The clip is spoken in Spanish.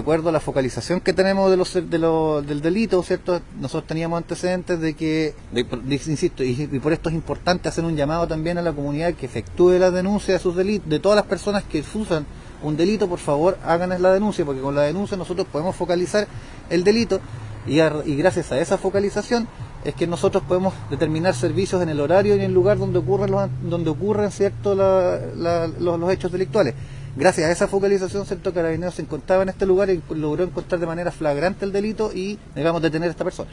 acuerdo a la focalización que tenemos de los, de los, del delito, ¿cierto? Nosotros teníamos antecedentes de que, de- de- insisto, y, por esto es importante hacer un llamado también a la comunidad que efectúe la denuncia de sus delitos, de todas las personas que usan un delito, por favor, háganos la denuncia, porque con la denuncia nosotros podemos focalizar el delito y, a- y gracias a esa focalización es que nosotros podemos determinar servicios en el horario y en el lugar donde ocurren los, donde ocurren cierto los hechos delictuales. Gracias a esa focalización, cierto Carabineros se encontraba en este lugar y logró encontrar de manera flagrante el delito y, digamos, detener a esta persona.